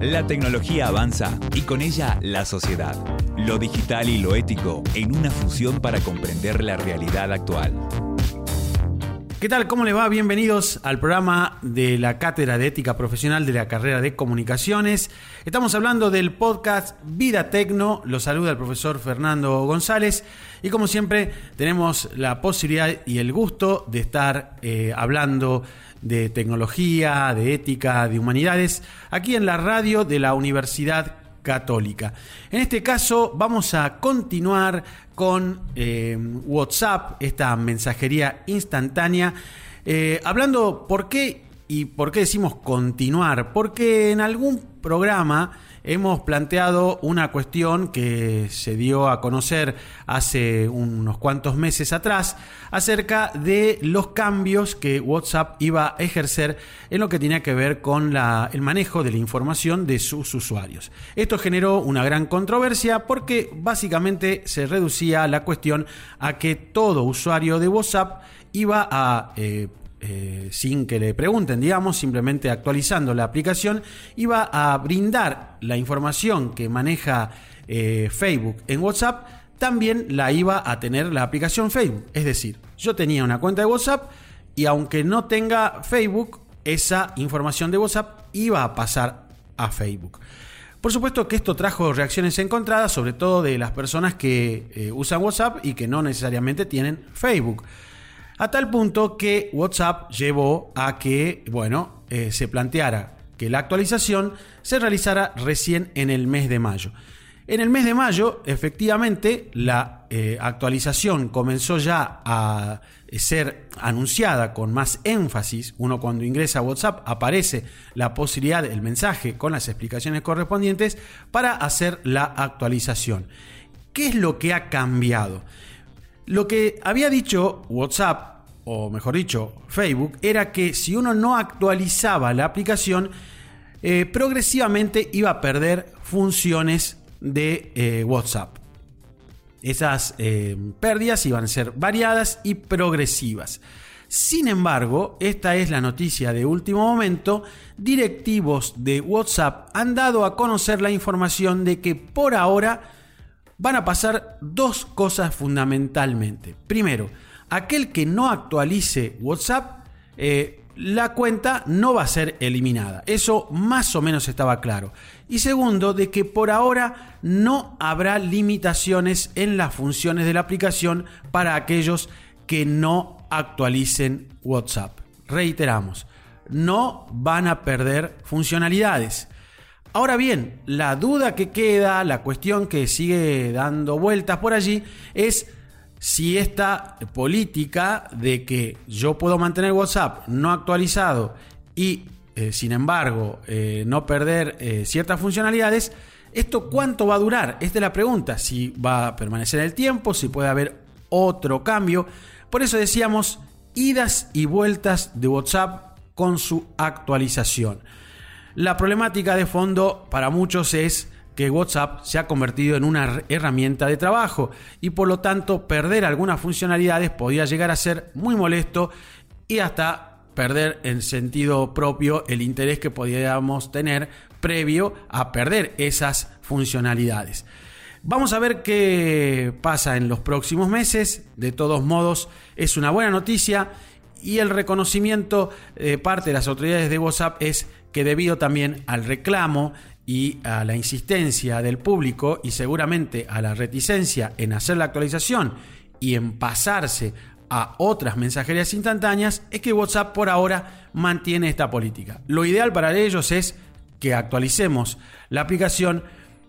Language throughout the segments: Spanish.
La tecnología avanza y con ella la sociedad. Lo digital y lo ético en una fusión para comprender la realidad actual. ¿Qué tal? ¿Cómo le va? Bienvenidos al programa de la Cátedra de Ética Profesional de la carrera de Comunicaciones. Estamos hablando del podcast Vida Tecno. Lo saluda el profesor Fernando González. Y como siempre, tenemos la posibilidad y el gusto de estar eh, hablando de tecnología, de ética, de humanidades, aquí en la radio de la Universidad Católica. En este caso vamos a continuar con eh, WhatsApp, esta mensajería instantánea, eh, hablando por qué y por qué decimos continuar, porque en algún programa hemos planteado una cuestión que se dio a conocer hace unos cuantos meses atrás acerca de los cambios que WhatsApp iba a ejercer en lo que tenía que ver con el manejo de la información de sus usuarios. Esto generó una gran controversia porque básicamente se reducía la cuestión a que todo usuario de WhatsApp iba a eh, eh, sin que le pregunten, digamos, simplemente actualizando la aplicación, iba a brindar la información que maneja eh, Facebook en WhatsApp, también la iba a tener la aplicación Facebook. Es decir, yo tenía una cuenta de WhatsApp y aunque no tenga Facebook, esa información de WhatsApp iba a pasar a Facebook. Por supuesto que esto trajo reacciones encontradas, sobre todo de las personas que eh, usan WhatsApp y que no necesariamente tienen Facebook. A tal punto que WhatsApp llevó a que, bueno, eh, se planteara que la actualización se realizara recién en el mes de mayo. En el mes de mayo, efectivamente, la eh, actualización comenzó ya a ser anunciada con más énfasis. Uno cuando ingresa a WhatsApp aparece la posibilidad del mensaje con las explicaciones correspondientes para hacer la actualización. ¿Qué es lo que ha cambiado? Lo que había dicho WhatsApp, o mejor dicho, Facebook, era que si uno no actualizaba la aplicación, eh, progresivamente iba a perder funciones de eh, WhatsApp. Esas eh, pérdidas iban a ser variadas y progresivas. Sin embargo, esta es la noticia de último momento, directivos de WhatsApp han dado a conocer la información de que por ahora van a pasar dos cosas fundamentalmente. Primero, aquel que no actualice WhatsApp, eh, la cuenta no va a ser eliminada. Eso más o menos estaba claro. Y segundo, de que por ahora no habrá limitaciones en las funciones de la aplicación para aquellos que no actualicen WhatsApp. Reiteramos, no van a perder funcionalidades. Ahora bien, la duda que queda, la cuestión que sigue dando vueltas por allí es si esta política de que yo puedo mantener WhatsApp no actualizado y eh, sin embargo eh, no perder eh, ciertas funcionalidades, ¿esto cuánto va a durar? Esta es la pregunta, si va a permanecer el tiempo, si puede haber otro cambio. Por eso decíamos idas y vueltas de WhatsApp con su actualización. La problemática de fondo para muchos es que WhatsApp se ha convertido en una herramienta de trabajo y por lo tanto perder algunas funcionalidades podía llegar a ser muy molesto y hasta perder en sentido propio el interés que podíamos tener previo a perder esas funcionalidades. Vamos a ver qué pasa en los próximos meses. De todos modos, es una buena noticia y el reconocimiento de parte de las autoridades de WhatsApp es que debido también al reclamo y a la insistencia del público y seguramente a la reticencia en hacer la actualización y en pasarse a otras mensajerías instantáneas, es que WhatsApp por ahora mantiene esta política. Lo ideal para ellos es que actualicemos la aplicación,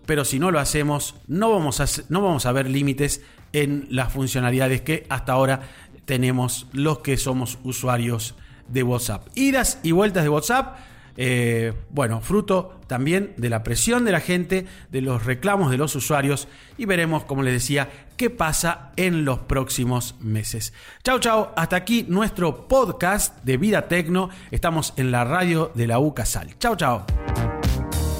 pero si no lo hacemos, no vamos a, no vamos a ver límites en las funcionalidades que hasta ahora tenemos los que somos usuarios de WhatsApp. Idas y vueltas de WhatsApp eh, bueno, fruto también de la presión de la gente, de los reclamos de los usuarios y veremos, como les decía, qué pasa en los próximos meses. Chau, chau, hasta aquí nuestro podcast de Vida Tecno. Estamos en la radio de la U Casal. Chau, chau.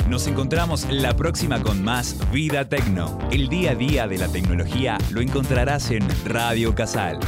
Nos encontramos la próxima con más Vida Tecno. El día a día de la tecnología lo encontrarás en Radio Casal.